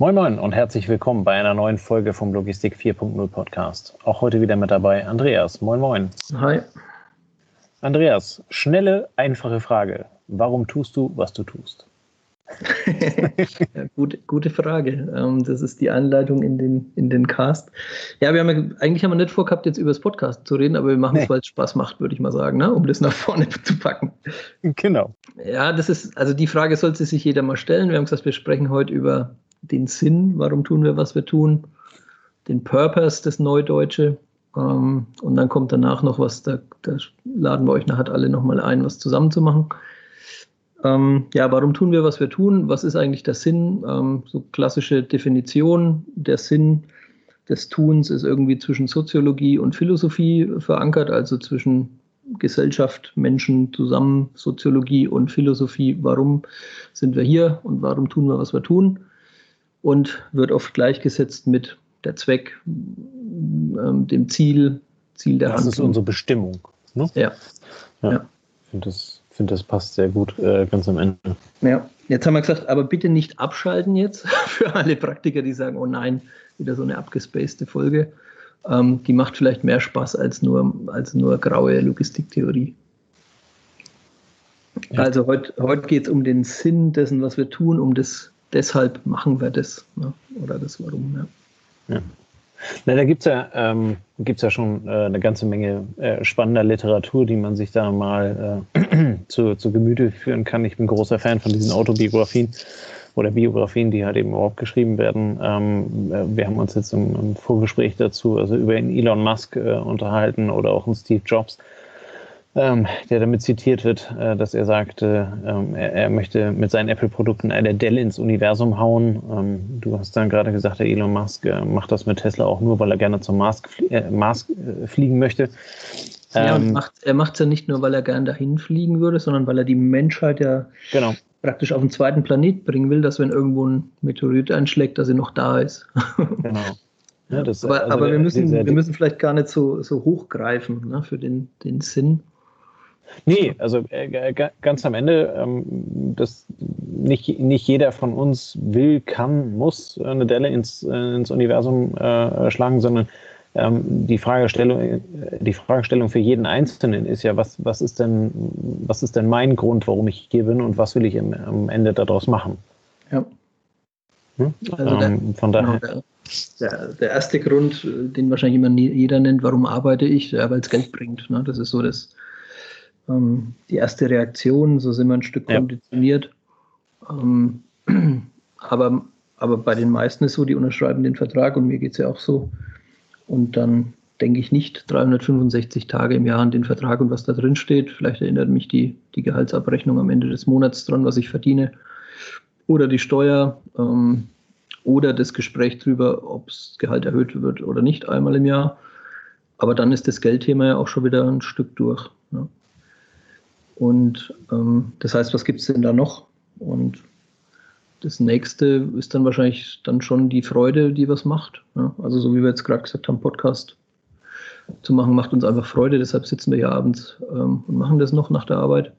Moin Moin und herzlich willkommen bei einer neuen Folge vom Logistik 4.0 Podcast. Auch heute wieder mit dabei Andreas. Moin Moin. Hi. Andreas, schnelle, einfache Frage. Warum tust du, was du tust? ja, gute, gute Frage. Ähm, das ist die Anleitung in den, in den Cast. Ja, wir haben ja, eigentlich haben wir nicht vorgehabt, jetzt über das Podcast zu reden, aber wir machen es, nee. weil es Spaß macht, würde ich mal sagen, ne? um das nach vorne zu packen. Genau. Ja, das ist, also die Frage sollte sich jeder mal stellen. Wir haben gesagt, wir sprechen heute über den Sinn, warum tun wir, was wir tun, den Purpose, das Neudeutsche. Ähm, und dann kommt danach noch was, da, da laden wir euch nachher alle nochmal ein, was zusammen zu machen. Ähm, ja, warum tun wir, was wir tun? Was ist eigentlich der Sinn? Ähm, so klassische Definition. Der Sinn des Tuns ist irgendwie zwischen Soziologie und Philosophie verankert, also zwischen Gesellschaft, Menschen zusammen, Soziologie und Philosophie. Warum sind wir hier und warum tun wir, was wir tun? Und wird oft gleichgesetzt mit der Zweck, ähm, dem Ziel, Ziel der das Handlung. Das ist unsere Bestimmung. Ne? Ja. ja. ja. Ich finde, das, find, das passt sehr gut äh, ganz am Ende. Ja, jetzt haben wir gesagt, aber bitte nicht abschalten jetzt für alle Praktiker, die sagen, oh nein, wieder so eine abgespacede Folge. Ähm, die macht vielleicht mehr Spaß als nur, als nur graue Logistiktheorie. Ja. Also heute, heute geht es um den Sinn dessen, was wir tun, um das deshalb machen wir das. Ne? Oder das Warum, ja. ja. Na, da gibt es ja, ähm, ja schon äh, eine ganze Menge äh, spannender Literatur, die man sich da mal äh, zu, zu Gemüte führen kann. Ich bin großer Fan von diesen Autobiografien oder Biografien, die halt eben überhaupt geschrieben werden. Ähm, äh, wir haben uns jetzt im, im, Vorgespräch dazu also über Elon Musk äh, unterhalten oder auch einen Steve Jobs ähm, der damit zitiert wird, äh, dass er sagte, ähm, er, er, möchte mit seinen Apple-Produkten eine Dell ins Universum hauen. Ähm, du hast dann gerade gesagt, der Elon Musk äh, macht das mit Tesla auch nur, weil er gerne zum Mars, äh, Mars äh, fliegen möchte. Ja, und ähm, macht, er macht es ja nicht nur, weil er gerne dahin fliegen würde, sondern weil er die Menschheit ja genau. praktisch auf einen zweiten Planet bringen will, dass wenn irgendwo ein Meteorit einschlägt, dass er noch da ist. genau. Ja, das, aber, also aber wir, müssen, wir müssen vielleicht gar nicht so, so hochgreifen ne, für den, den Sinn. Nee, also äh, ganz am Ende, ähm, das nicht, nicht jeder von uns will, kann, muss eine Delle ins, äh, ins Universum äh, schlagen, sondern ähm, die Fragestellung, äh, die Fragestellung für jeden Einzelnen ist ja, was, was ist denn, was ist denn mein Grund, warum ich hier bin und was will ich im, am Ende daraus machen? Ja. Hm? Also der, ähm, von daher. Genau, der, der, erste Grund, den wahrscheinlich immer jeder nennt, warum arbeite ich, ja, weil es Geld bringt. Ne? Das ist so das, ähm, die erste Reaktion, so sind wir ein Stück konditioniert. Ähm, aber, aber bei den meisten ist so, die unterschreiben den Vertrag und mir geht es ja auch so. Und dann denke ich nicht 365 Tage im Jahr an den Vertrag und was da drin steht. Vielleicht erinnert mich die, die Gehaltsabrechnung am Ende des Monats dran, was ich verdiene. Oder die Steuer. Ähm, oder das Gespräch darüber, ob das Gehalt erhöht wird oder nicht einmal im Jahr. Aber dann ist das Geldthema ja auch schon wieder ein Stück durch. Ja. Und ähm, das heißt, was gibt es denn da noch? Und das nächste ist dann wahrscheinlich dann schon die Freude, die was macht. Ja? Also so wie wir jetzt gerade gesagt haben, Podcast zu machen, macht uns einfach Freude. Deshalb sitzen wir hier abends ähm, und machen das noch nach der Arbeit.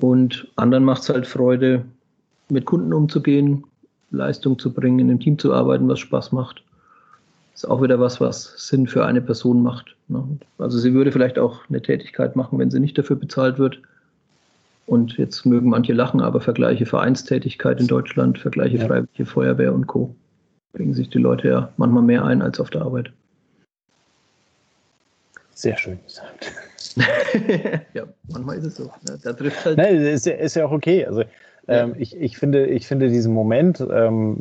Und anderen macht es halt Freude, mit Kunden umzugehen, Leistung zu bringen, in einem Team zu arbeiten, was Spaß macht ist auch wieder was, was Sinn für eine Person macht. Ne? Also sie würde vielleicht auch eine Tätigkeit machen, wenn sie nicht dafür bezahlt wird. Und jetzt mögen manche lachen, aber Vergleiche Vereinstätigkeit in Deutschland, Vergleiche ja. Freiwillige Feuerwehr und Co. bringen sich die Leute ja manchmal mehr ein als auf der Arbeit. Sehr schön gesagt. ja, manchmal ist es so. Ne? Da trifft halt. Nein, ist ja, ist ja auch okay. Also ähm, ich, ich, finde, ich finde diesen Moment, ähm,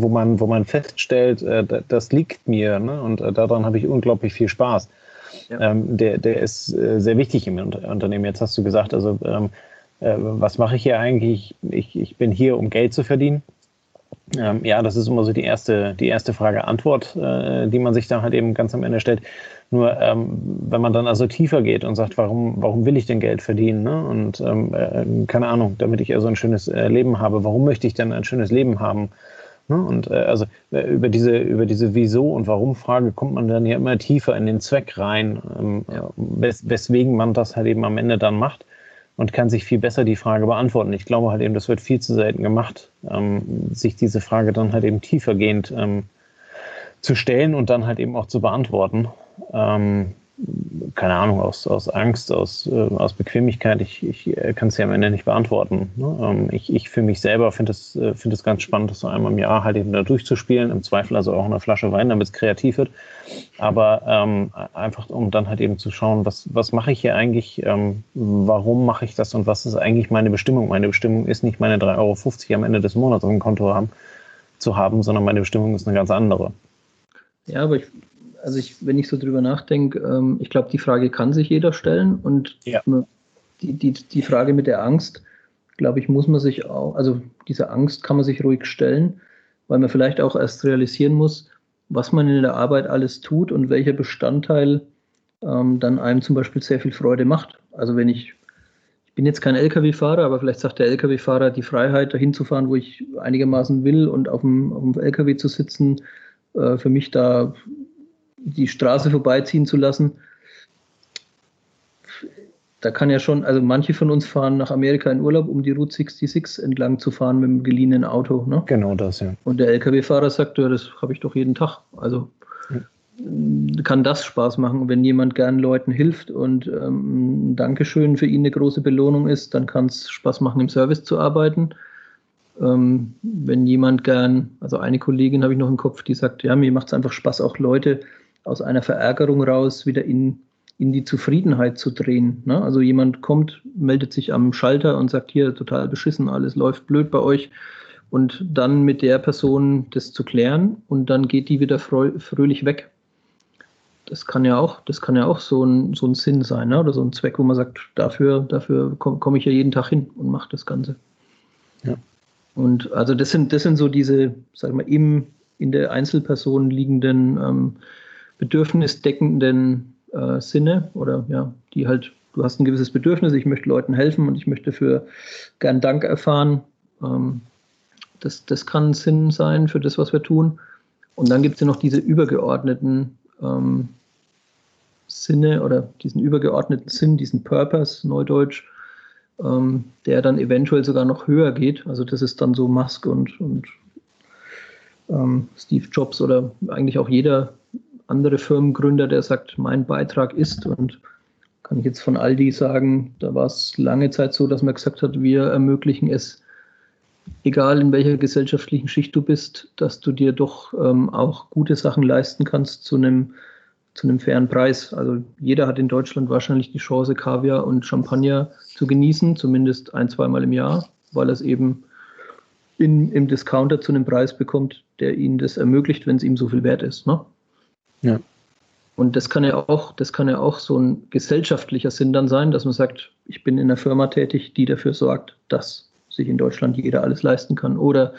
wo, man, wo man feststellt, äh, das liegt mir ne? und äh, daran habe ich unglaublich viel Spaß. Ja. Ähm, der, der ist äh, sehr wichtig im Unternehmen. Jetzt hast du gesagt, also ähm, äh, was mache ich hier eigentlich? Ich, ich bin hier, um Geld zu verdienen. Ähm, ja, das ist immer so die erste, die erste Frage-Antwort, äh, die man sich dann halt eben ganz am Ende stellt. Nur ähm, wenn man dann also tiefer geht und sagt, warum, warum will ich denn Geld verdienen? Ne? Und ähm, äh, keine Ahnung, damit ich also ein schönes äh, Leben habe, warum möchte ich denn ein schönes Leben haben? Ne? Und äh, also äh, über diese, über diese Wieso- und Warum-Frage kommt man dann ja immer tiefer in den Zweck rein, ähm, ja. wes weswegen man das halt eben am Ende dann macht. Und kann sich viel besser die Frage beantworten. Ich glaube halt eben, das wird viel zu selten gemacht, ähm, sich diese Frage dann halt eben tiefergehend ähm, zu stellen und dann halt eben auch zu beantworten. Ähm, keine Ahnung, aus, aus Angst, aus, äh, aus Bequemlichkeit, ich, ich äh, kann es ja am Ende nicht beantworten. Ne? Ähm, ich, ich für mich selber finde es äh, find ganz spannend, das so einmal im Jahr halt eben da durchzuspielen, im Zweifel also auch eine Flasche Wein, damit es kreativ wird. Aber ähm, einfach, um dann halt eben zu schauen, was, was mache ich hier eigentlich, ähm, warum mache ich das und was ist eigentlich meine Bestimmung? Meine Bestimmung ist nicht meine 3,50 Euro am Ende des Monats auf dem Konto haben, zu haben, sondern meine Bestimmung ist eine ganz andere. Ja, aber ich, also ich, wenn ich so drüber nachdenke, ähm, ich glaube, die Frage kann sich jeder stellen und ja. die, die, die Frage mit der Angst, glaube ich, muss man sich auch, also diese Angst kann man sich ruhig stellen, weil man vielleicht auch erst realisieren muss, was man in der Arbeit alles tut und welcher Bestandteil ähm, dann einem zum Beispiel sehr viel Freude macht. Also wenn ich, ich bin jetzt kein Lkw-Fahrer, aber vielleicht sagt der Lkw-Fahrer die Freiheit, dahin zu fahren, wo ich einigermaßen will und auf dem, auf dem Lkw zu sitzen, äh, für mich da die Straße vorbeiziehen zu lassen. Da kann ja schon, also manche von uns fahren nach Amerika in Urlaub, um die Route 66 entlang zu fahren mit dem geliehenen Auto. Ne? Genau das, ja. Und der LKW-Fahrer sagt, ja, das habe ich doch jeden Tag. Also ja. kann das Spaß machen. Wenn jemand gern Leuten hilft und ähm, Dankeschön für ihn eine große Belohnung ist, dann kann es Spaß machen, im Service zu arbeiten. Ähm, wenn jemand gern, also eine Kollegin habe ich noch im Kopf, die sagt, ja, mir macht es einfach Spaß, auch Leute aus einer Verärgerung raus wieder in, in die Zufriedenheit zu drehen. Ne? Also jemand kommt, meldet sich am Schalter und sagt, hier total beschissen, alles läuft blöd bei euch. Und dann mit der Person das zu klären und dann geht die wieder fröhlich weg. Das kann ja auch, das kann ja auch so ein, so ein Sinn sein, ne? oder so ein Zweck, wo man sagt, dafür, dafür komme komm ich ja jeden Tag hin und mache das Ganze. Ja. Und also das sind, das sind so diese, sag mal, im, in der Einzelperson liegenden ähm, bedürfnisdeckenden äh, Sinne oder ja, die halt, du hast ein gewisses Bedürfnis, ich möchte Leuten helfen und ich möchte für gern Dank erfahren. Ähm, das, das kann Sinn sein für das, was wir tun. Und dann gibt es ja noch diese übergeordneten ähm, Sinne oder diesen übergeordneten Sinn, diesen Purpose, Neudeutsch, ähm, der dann eventuell sogar noch höher geht. Also das ist dann so Musk und, und ähm, Steve Jobs oder eigentlich auch jeder andere Firmengründer, der sagt, mein Beitrag ist und kann ich jetzt von Aldi sagen, da war es lange Zeit so, dass man gesagt hat, wir ermöglichen es, egal in welcher gesellschaftlichen Schicht du bist, dass du dir doch ähm, auch gute Sachen leisten kannst zu einem zu einem fairen Preis. Also jeder hat in Deutschland wahrscheinlich die Chance, Kaviar und Champagner zu genießen, zumindest ein, zweimal im Jahr, weil er es eben in, im Discounter zu einem Preis bekommt, der ihnen das ermöglicht, wenn es ihm so viel wert ist. Ne? Ja. Und das kann ja auch, das kann ja auch so ein gesellschaftlicher Sinn dann sein, dass man sagt, ich bin in einer Firma tätig, die dafür sorgt, dass sich in Deutschland jeder alles leisten kann. Oder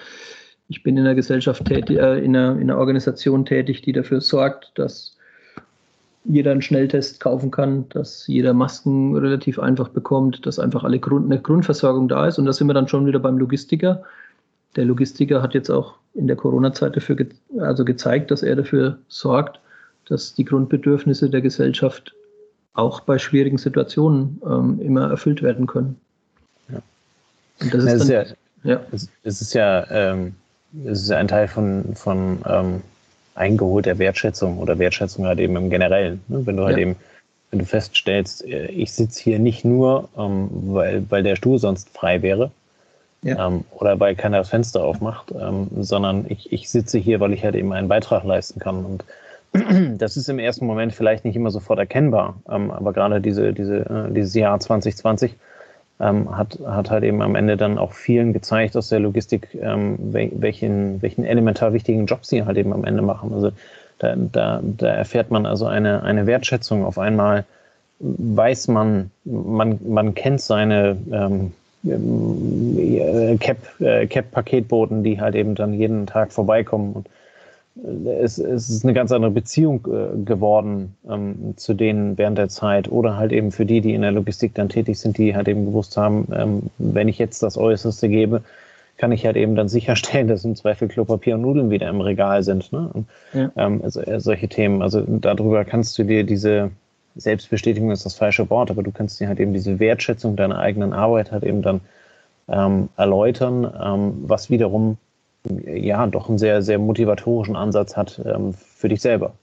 ich bin in einer Gesellschaft tätig, äh, in, einer, in einer Organisation tätig, die dafür sorgt, dass jeder einen Schnelltest kaufen kann, dass jeder Masken relativ einfach bekommt, dass einfach alle Grund, eine Grundversorgung da ist. Und da sind wir dann schon wieder beim Logistiker. Der Logistiker hat jetzt auch in der Corona-Zeit dafür ge also gezeigt, dass er dafür sorgt, dass die Grundbedürfnisse der Gesellschaft auch bei schwierigen Situationen ähm, immer erfüllt werden können. Ja. Und das ist, es, dann, ist ja, ja. Es, es, ist ja, ähm, es ist ja ein Teil von, von ähm, eingeholter Wertschätzung oder Wertschätzung halt eben im Generellen. Ne? Wenn du halt ja. eben, wenn du feststellst, äh, ich sitze hier nicht nur, ähm, weil, weil der Stuhl sonst frei wäre, ja. ähm, oder weil keiner das Fenster aufmacht, ähm, sondern ich, ich sitze hier, weil ich halt eben einen Beitrag leisten kann. Und das ist im ersten Moment vielleicht nicht immer sofort erkennbar, ähm, aber gerade diese, diese, äh, dieses Jahr 2020 ähm, hat, hat halt eben am Ende dann auch vielen gezeigt aus der Logistik, ähm, welchen, welchen elementar wichtigen Job sie halt eben am Ende machen. Also da, da, da erfährt man also eine, eine Wertschätzung auf einmal, weiß man, man, man kennt seine ähm, äh, Cap, äh, Cap-Paketboten, die halt eben dann jeden Tag vorbeikommen und es, es ist eine ganz andere Beziehung äh, geworden ähm, zu denen während der Zeit oder halt eben für die, die in der Logistik dann tätig sind, die halt eben gewusst haben, ähm, wenn ich jetzt das Äußerste gebe, kann ich halt eben dann sicherstellen, dass im Zweifel Klopapier und Nudeln wieder im Regal sind. Ne? Ja. ähm, also, äh, solche Themen. Also darüber kannst du dir diese, Selbstbestätigung ist das falsche Wort, aber du kannst dir halt eben diese Wertschätzung deiner eigenen Arbeit halt eben dann ähm, erläutern, ähm, was wiederum ja doch einen sehr, sehr motivatorischen Ansatz hat ähm, für dich selber.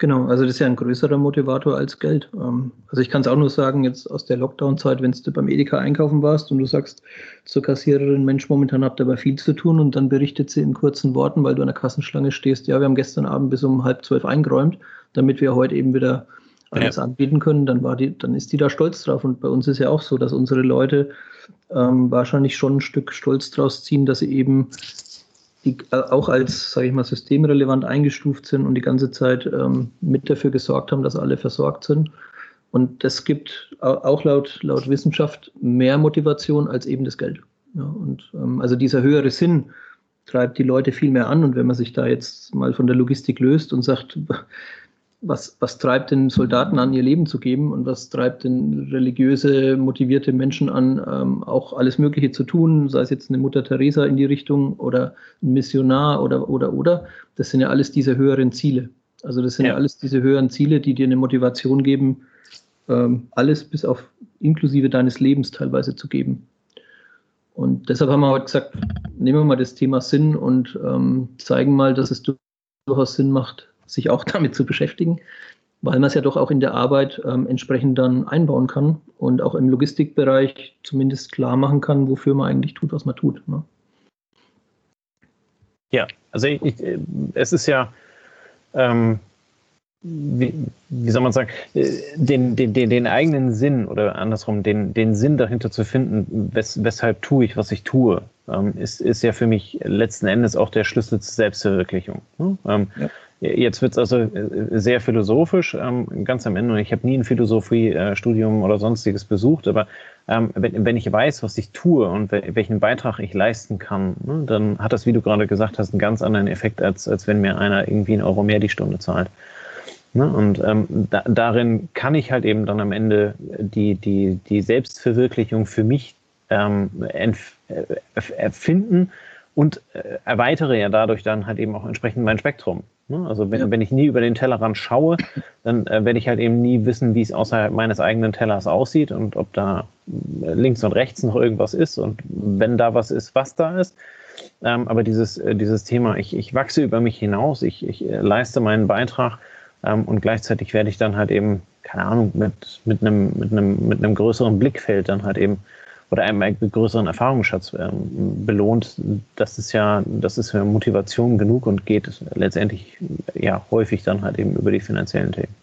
Genau, also das ist ja ein größerer Motivator als Geld. Ähm, also ich kann es auch nur sagen, jetzt aus der Lockdown-Zeit, wenn du beim Edeka einkaufen warst und du sagst zur Kassiererin, Mensch, momentan habt ihr aber viel zu tun und dann berichtet sie in kurzen Worten, weil du an der Kassenschlange stehst, ja, wir haben gestern Abend bis um halb zwölf eingeräumt, damit wir heute eben wieder alles ja. anbieten können, dann war die, dann ist die da stolz drauf. Und bei uns ist ja auch so, dass unsere Leute ähm, wahrscheinlich schon ein Stück Stolz draus ziehen, dass sie eben die äh, auch als, sage ich mal, systemrelevant eingestuft sind und die ganze Zeit ähm, mit dafür gesorgt haben, dass alle versorgt sind. Und das gibt auch laut, laut Wissenschaft mehr Motivation als eben das Geld. Ja, und ähm, also dieser höhere Sinn treibt die Leute viel mehr an. Und wenn man sich da jetzt mal von der Logistik löst und sagt, was, was treibt den Soldaten an, ihr Leben zu geben und was treibt den religiöse, motivierte Menschen an, ähm, auch alles Mögliche zu tun, sei es jetzt eine Mutter Teresa in die Richtung oder ein Missionar oder, oder, oder. Das sind ja alles diese höheren Ziele. Also das sind ja, ja alles diese höheren Ziele, die dir eine Motivation geben, ähm, alles bis auf inklusive deines Lebens teilweise zu geben. Und deshalb haben wir heute gesagt, nehmen wir mal das Thema Sinn und ähm, zeigen mal, dass es durchaus Sinn macht, sich auch damit zu beschäftigen, weil man es ja doch auch in der Arbeit ähm, entsprechend dann einbauen kann und auch im Logistikbereich zumindest klar machen kann, wofür man eigentlich tut, was man tut. Ne? Ja, also ich, ich, es ist ja, ähm, wie, wie, soll man sagen, äh, den, den, den, den, eigenen Sinn oder andersrum, den, den Sinn dahinter zu finden, wes, weshalb tue ich, was ich tue, ähm, ist, ist ja für mich letzten Endes auch der Schlüssel zur Selbstverwirklichung. Ne? Ähm, ja. Jetzt wird es also äh, sehr philosophisch, ähm, ganz am Ende. Ich habe nie ein Philosophiestudium oder sonstiges besucht, aber ähm, wenn, wenn, ich weiß, was ich tue und welchen Beitrag ich leisten kann, ne, dann hat das, wie du gerade gesagt hast, einen ganz anderen Effekt, als, als wenn mir einer irgendwie einen Euro mehr die Stunde zahlt. Ne? Und ähm, da, darin kann ich halt eben dann am Ende die, die, die Selbstverwirklichung für mich ähm, äh, erfinden und äh, erweitere ja dadurch dann halt eben auch entsprechend mein Spektrum. Ne? Also wenn, ja. wenn ich nie über den Tellerrand schaue, dann äh, werde ich halt eben nie wissen, wie es außerhalb meines eigenen Tellers aussieht und ob da äh, links und rechts noch irgendwas ist und wenn da was ist, was da ist. Ähm, aber dieses, äh, dieses Thema, ich, ich wachse über mich hinaus, ich, ich äh, leiste meinen Beitrag ähm, und gleichzeitig werde ich dann halt eben, keine Ahnung, mit, mit, einem, mit, einem, mit einem größeren Blickfeld dann halt eben oder einem größeren Erfahrungsschatz ähm, belohnt, das ist ja, das ist ja Motivation genug und geht letztendlich ja häufig dann halt eben über die finanziellen Themen.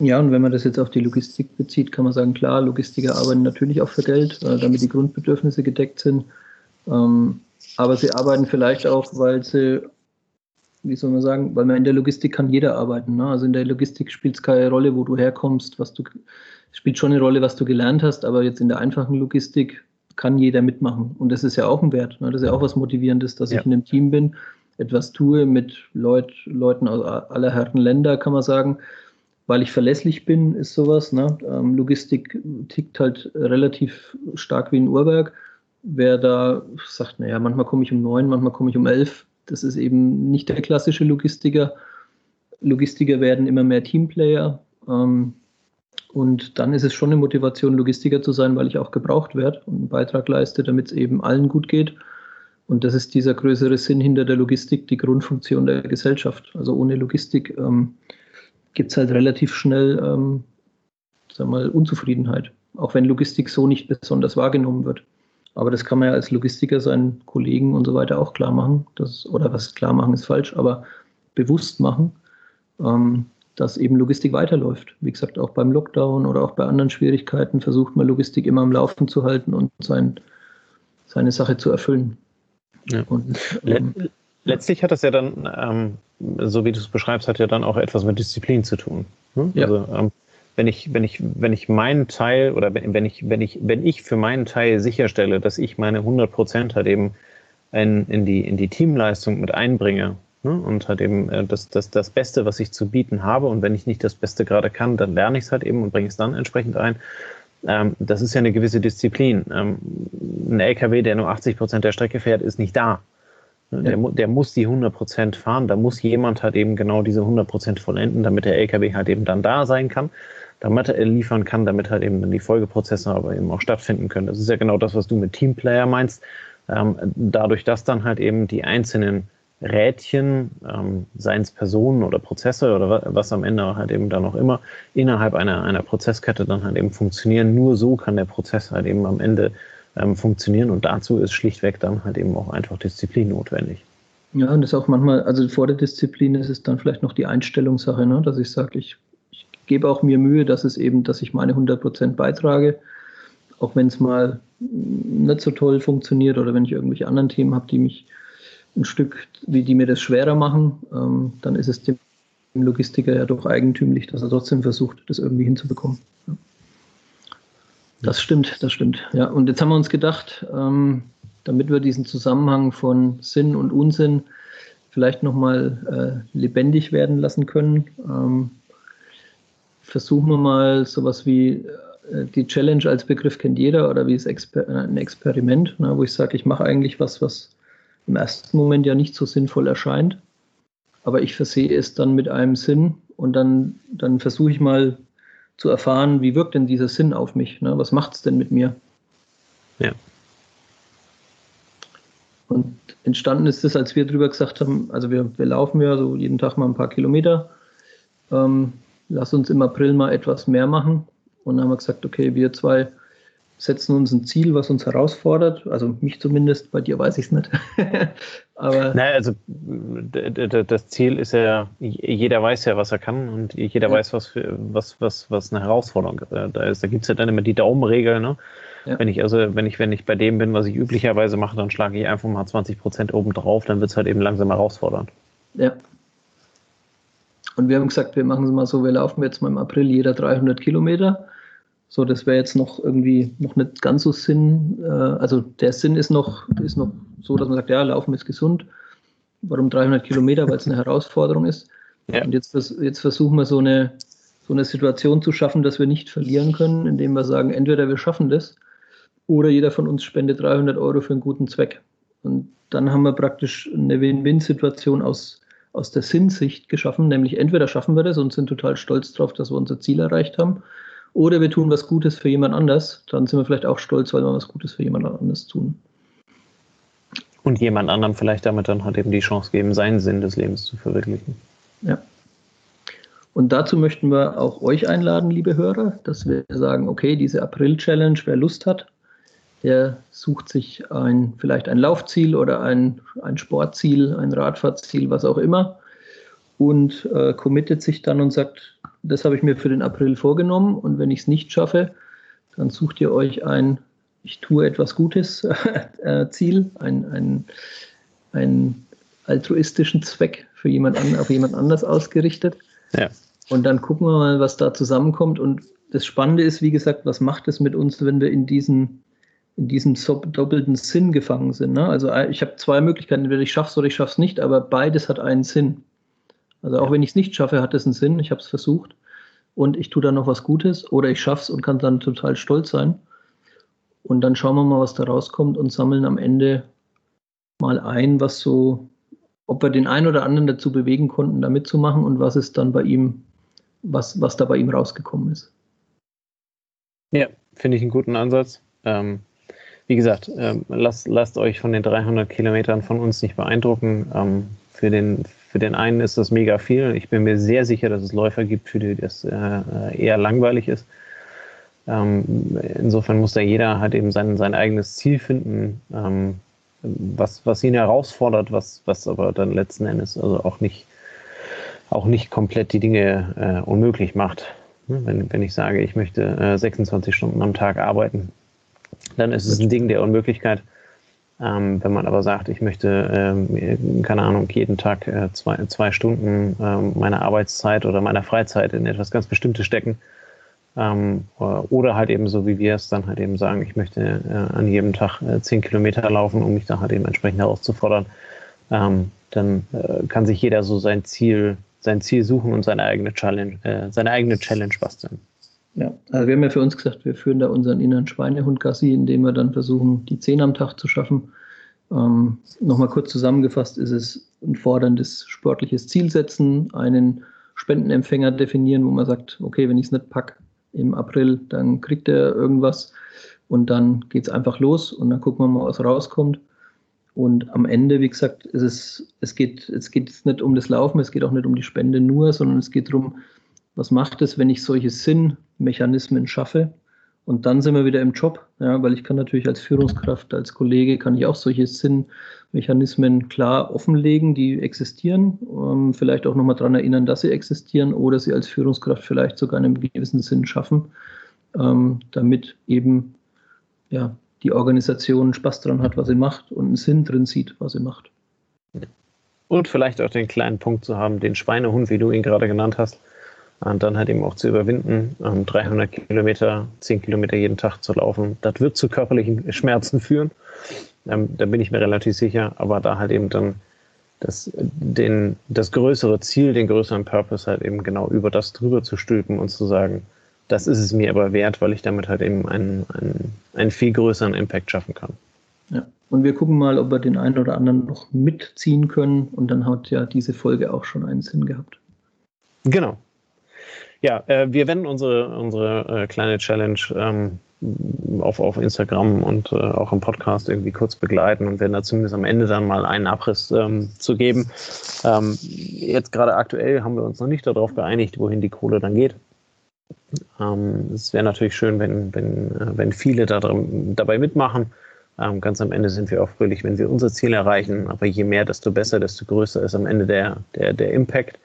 Ja, und wenn man das jetzt auf die Logistik bezieht, kann man sagen, klar, Logistiker arbeiten natürlich auch für Geld, äh, damit die Grundbedürfnisse gedeckt sind. Ähm, aber sie arbeiten vielleicht auch, weil sie, wie soll man sagen, weil man in der Logistik kann jeder arbeiten. Ne? Also in der Logistik spielt es keine Rolle, wo du herkommst, was du spielt schon eine Rolle, was du gelernt hast, aber jetzt in der einfachen Logistik kann jeder mitmachen. Und das ist ja auch ein Wert. Ne? Das ist ja auch was Motivierendes, dass ja. ich in einem Team bin, etwas tue mit Leut, Leuten aus aller Herren Länder, kann man sagen. Weil ich verlässlich bin, ist sowas. Ne? Ähm, Logistik tickt halt relativ stark wie ein Uhrwerk. Wer da sagt, naja, manchmal komme ich um neun, manchmal komme ich um elf, das ist eben nicht der klassische Logistiker. Logistiker werden immer mehr Teamplayer. Ähm, und dann ist es schon eine Motivation, Logistiker zu sein, weil ich auch gebraucht werde und einen Beitrag leiste, damit es eben allen gut geht. Und das ist dieser größere Sinn hinter der Logistik, die Grundfunktion der Gesellschaft. Also ohne Logistik ähm, gibt es halt relativ schnell ähm, wir mal, Unzufriedenheit, auch wenn Logistik so nicht besonders wahrgenommen wird. Aber das kann man ja als Logistiker seinen Kollegen und so weiter auch klar machen. Das, oder was klar machen ist falsch, aber bewusst machen. Ähm, dass eben Logistik weiterläuft. Wie gesagt, auch beim Lockdown oder auch bei anderen Schwierigkeiten versucht man Logistik immer am Laufen zu halten und sein, seine Sache zu erfüllen. Ja. Und, ähm, Letztlich hat das ja dann, ähm, so wie du es beschreibst, hat ja dann auch etwas mit Disziplin zu tun. Hm? Ja. Also ähm, wenn ich, wenn ich, wenn ich meinen Teil oder wenn ich, wenn ich, wenn ich für meinen Teil sicherstelle, dass ich meine 100 Prozent halt eben in, in, die, in die Teamleistung mit einbringe Ne? Und halt eben äh, das, das, das Beste, was ich zu bieten habe. Und wenn ich nicht das Beste gerade kann, dann lerne ich es halt eben und bringe es dann entsprechend ein. Ähm, das ist ja eine gewisse Disziplin. Ähm, ein LKW, der nur 80 Prozent der Strecke fährt, ist nicht da. Ne? Der, ja. der muss die 100 Prozent fahren. Da muss jemand halt eben genau diese 100 Prozent vollenden, damit der LKW halt eben dann da sein kann. Damit er liefern kann, damit halt eben die Folgeprozesse aber eben auch stattfinden können. Das ist ja genau das, was du mit Teamplayer meinst. Ähm, dadurch, dass dann halt eben die einzelnen Rädchen, ähm, seien es Personen oder Prozesse oder was am Ende halt eben dann auch immer, innerhalb einer, einer Prozesskette dann halt eben funktionieren. Nur so kann der Prozess halt eben am Ende ähm, funktionieren und dazu ist schlichtweg dann halt eben auch einfach Disziplin notwendig. Ja, und das ist auch manchmal, also vor der Disziplin ist es dann vielleicht noch die Einstellungssache, ne? dass ich sage, ich gebe auch mir Mühe, dass es eben, dass ich meine 100% beitrage, auch wenn es mal nicht so toll funktioniert oder wenn ich irgendwelche anderen Themen habe, die mich ein Stück, wie die mir das schwerer machen, ähm, dann ist es dem Logistiker ja doch eigentümlich, dass er trotzdem versucht, das irgendwie hinzubekommen. Ja. Das stimmt, das stimmt. Ja, und jetzt haben wir uns gedacht, ähm, damit wir diesen Zusammenhang von Sinn und Unsinn vielleicht nochmal äh, lebendig werden lassen können, ähm, versuchen wir mal sowas wie äh, die Challenge als Begriff kennt jeder oder wie es Exper ein Experiment, ne, wo ich sage, ich mache eigentlich was, was im ersten Moment ja nicht so sinnvoll erscheint, aber ich versehe es dann mit einem Sinn und dann, dann versuche ich mal zu erfahren, wie wirkt denn dieser Sinn auf mich, ne? was macht es denn mit mir? Ja. Und entstanden ist es, als wir drüber gesagt haben, also wir, wir laufen ja so jeden Tag mal ein paar Kilometer, ähm, lass uns im April mal etwas mehr machen. Und dann haben wir gesagt, okay, wir zwei setzen uns ein Ziel, was uns herausfordert. Also mich zumindest, bei dir weiß ich es nicht. Aber naja, also das Ziel ist ja, jeder weiß ja, was er kann und jeder ja. weiß, was, für, was, was, was eine Herausforderung da ist. Da gibt es ja dann immer die Daumenregel, ne? Ja. Wenn ich also, wenn ich, wenn ich bei dem bin, was ich üblicherweise mache, dann schlage ich einfach mal 20 Prozent oben drauf, dann wird es halt eben langsam herausfordernd. Ja. Und wir haben gesagt, wir machen es mal so, wir laufen jetzt mal im April jeder 300 Kilometer so, das wäre jetzt noch irgendwie noch nicht ganz so Sinn. Äh, also der Sinn ist noch, ist noch so, dass man sagt, ja, Laufen ist gesund. Warum 300 Kilometer? Weil es eine Herausforderung ist. Ja. Und jetzt, jetzt versuchen wir so eine, so eine Situation zu schaffen, dass wir nicht verlieren können, indem wir sagen, entweder wir schaffen das oder jeder von uns spendet 300 Euro für einen guten Zweck. Und dann haben wir praktisch eine Win-Win-Situation aus, aus der Sinnsicht geschaffen, nämlich entweder schaffen wir das und sind total stolz drauf, dass wir unser Ziel erreicht haben, oder wir tun was Gutes für jemand anders, dann sind wir vielleicht auch stolz, weil wir was Gutes für jemand anders tun. Und jemand anderem vielleicht damit dann halt eben die Chance geben, seinen Sinn des Lebens zu verwirklichen. Ja. Und dazu möchten wir auch euch einladen, liebe Hörer, dass wir sagen, okay, diese April-Challenge, wer Lust hat, der sucht sich ein, vielleicht ein Laufziel oder ein, ein Sportziel, ein Radfahrtziel, was auch immer, und äh, committet sich dann und sagt, das habe ich mir für den April vorgenommen und wenn ich es nicht schaffe, dann sucht ihr euch ein, ich tue etwas Gutes äh, Ziel, ein, ein, ein altruistischen Zweck für jemand an, auf jemand anders ausgerichtet. Ja. Und dann gucken wir mal, was da zusammenkommt. Und das Spannende ist, wie gesagt, was macht es mit uns, wenn wir in diesen in diesem doppelten Sinn gefangen sind. Ne? Also äh, ich habe zwei Möglichkeiten, entweder ich schaffe es oder ich schaffe es nicht, aber beides hat einen Sinn. Also auch wenn ich es nicht schaffe, hat es einen Sinn. Ich habe es versucht und ich tue dann noch was Gutes oder ich schaffe es und kann dann total stolz sein. Und dann schauen wir mal, was da rauskommt und sammeln am Ende mal ein, was so, ob wir den einen oder anderen dazu bewegen konnten, da mitzumachen und was ist dann bei ihm, was, was da bei ihm rausgekommen ist. Ja, finde ich einen guten Ansatz. Ähm, wie gesagt, ähm, lasst, lasst euch von den 300 Kilometern von uns nicht beeindrucken. Ähm, für den, für den einen ist das mega viel. Ich bin mir sehr sicher, dass es Läufer gibt, für die das äh, eher langweilig ist. Ähm, insofern muss da jeder halt eben sein, sein eigenes Ziel finden, ähm, was, was ihn herausfordert, was, was aber dann letzten Endes also auch nicht, auch nicht komplett die Dinge äh, unmöglich macht. Wenn, wenn ich sage, ich möchte äh, 26 Stunden am Tag arbeiten, dann ist es ein Ding der Unmöglichkeit. Ähm, wenn man aber sagt, ich möchte, ähm, keine Ahnung, jeden Tag äh, zwei, zwei Stunden ähm, meiner Arbeitszeit oder meiner Freizeit in etwas ganz Bestimmtes stecken, ähm, oder halt eben so wie wir es dann halt eben sagen, ich möchte äh, an jedem Tag äh, zehn Kilometer laufen, um mich da halt eben entsprechend herauszufordern, ähm, dann äh, kann sich jeder so sein Ziel, sein Ziel suchen und seine eigene Challenge, äh, seine eigene Challenge basteln. Ja, also wir haben ja für uns gesagt, wir führen da unseren inneren Schweinehund Gassi, indem wir dann versuchen, die 10 am Tag zu schaffen. Ähm, Nochmal kurz zusammengefasst ist es ein forderndes sportliches Ziel setzen, einen Spendenempfänger definieren, wo man sagt, okay, wenn ich es nicht packe, im April, dann kriegt er irgendwas und dann geht es einfach los und dann gucken wir mal, was rauskommt. Und am Ende, wie gesagt, ist es, es geht, es geht nicht um das Laufen, es geht auch nicht um die Spende nur, sondern es geht darum, was macht es, wenn ich solche Sinnmechanismen schaffe? Und dann sind wir wieder im Job, ja, weil ich kann natürlich als Führungskraft, als Kollege, kann ich auch solche Sinnmechanismen klar offenlegen, die existieren, ähm, vielleicht auch nochmal daran erinnern, dass sie existieren oder sie als Führungskraft vielleicht sogar in einem gewissen Sinn schaffen, ähm, damit eben ja, die Organisation Spaß dran hat, was sie macht und einen Sinn drin sieht, was sie macht. Und vielleicht auch den kleinen Punkt zu haben, den Schweinehund, wie du ihn gerade genannt hast, und dann halt eben auch zu überwinden, 300 Kilometer, 10 Kilometer jeden Tag zu laufen. Das wird zu körperlichen Schmerzen führen. Ähm, da bin ich mir relativ sicher. Aber da halt eben dann das, den, das größere Ziel, den größeren Purpose halt eben genau über das drüber zu stülpen und zu sagen, das ist es mir aber wert, weil ich damit halt eben einen, einen, einen viel größeren Impact schaffen kann. Ja. Und wir gucken mal, ob wir den einen oder anderen noch mitziehen können. Und dann hat ja diese Folge auch schon einen Sinn gehabt. Genau, ja, äh, wir werden unsere, unsere äh, kleine Challenge ähm, auf, auf Instagram und äh, auch im Podcast irgendwie kurz begleiten und werden da zumindest am Ende dann mal einen Abriss ähm, zu geben. Ähm, jetzt gerade aktuell haben wir uns noch nicht darauf geeinigt, wohin die Kohle dann geht. Ähm, es wäre natürlich schön, wenn, wenn, äh, wenn viele da drin, dabei mitmachen. Ähm, ganz am Ende sind wir auch fröhlich, wenn wir unser Ziel erreichen. Aber je mehr, desto besser, desto größer ist am Ende der, der, der Impact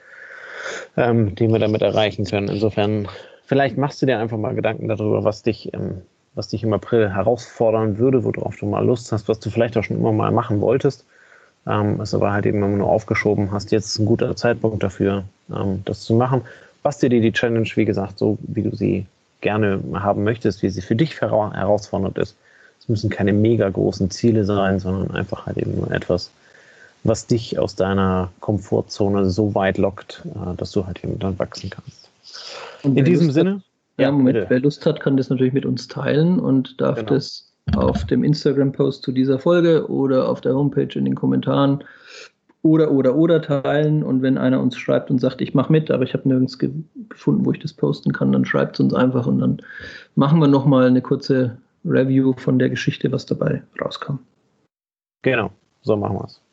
ähm, den wir damit erreichen können. Insofern, vielleicht machst du dir einfach mal Gedanken darüber, was dich, ähm, was dich im April herausfordern würde, worauf du mal Lust hast, was du vielleicht auch schon immer mal machen wolltest, ähm, es aber halt eben immer nur aufgeschoben hast. Jetzt ist ein guter Zeitpunkt dafür, ähm, das zu machen. Bastel dir die Challenge, wie gesagt, so wie du sie gerne haben möchtest, wie sie für dich herausfordernd ist. Es müssen keine mega großen Ziele sein, sondern einfach halt eben nur etwas, was dich aus deiner Komfortzone so weit lockt, äh, dass du halt eben dann wachsen kannst. Und In diesem Lust Sinne. Hat, ja, Moment, bitte. wer Lust hat, kann das natürlich mit uns teilen und darf genau. das auf dem Instagram-Post zu dieser Folge oder auf der Homepage in den Kommentaren oder oder oder teilen. Und wenn einer uns schreibt und sagt, ich mache mit, aber ich habe nirgends ge gefunden, wo ich das posten kann, dann schreibt es uns einfach und dann machen wir nochmal eine kurze Review von der Geschichte, was dabei rauskam. Genau, so machen wir es.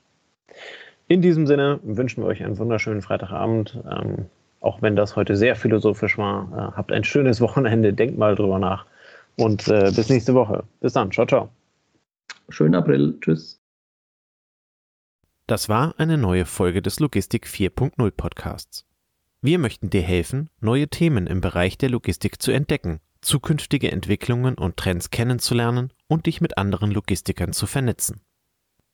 In diesem Sinne wünschen wir euch einen wunderschönen Freitagabend. Ähm, auch wenn das heute sehr philosophisch war, äh, habt ein schönes Wochenende, denkt mal drüber nach und äh, bis nächste Woche. Bis dann, ciao, ciao. Schönen April, tschüss. Das war eine neue Folge des Logistik 4.0 Podcasts. Wir möchten dir helfen, neue Themen im Bereich der Logistik zu entdecken, zukünftige Entwicklungen und Trends kennenzulernen und dich mit anderen Logistikern zu vernetzen.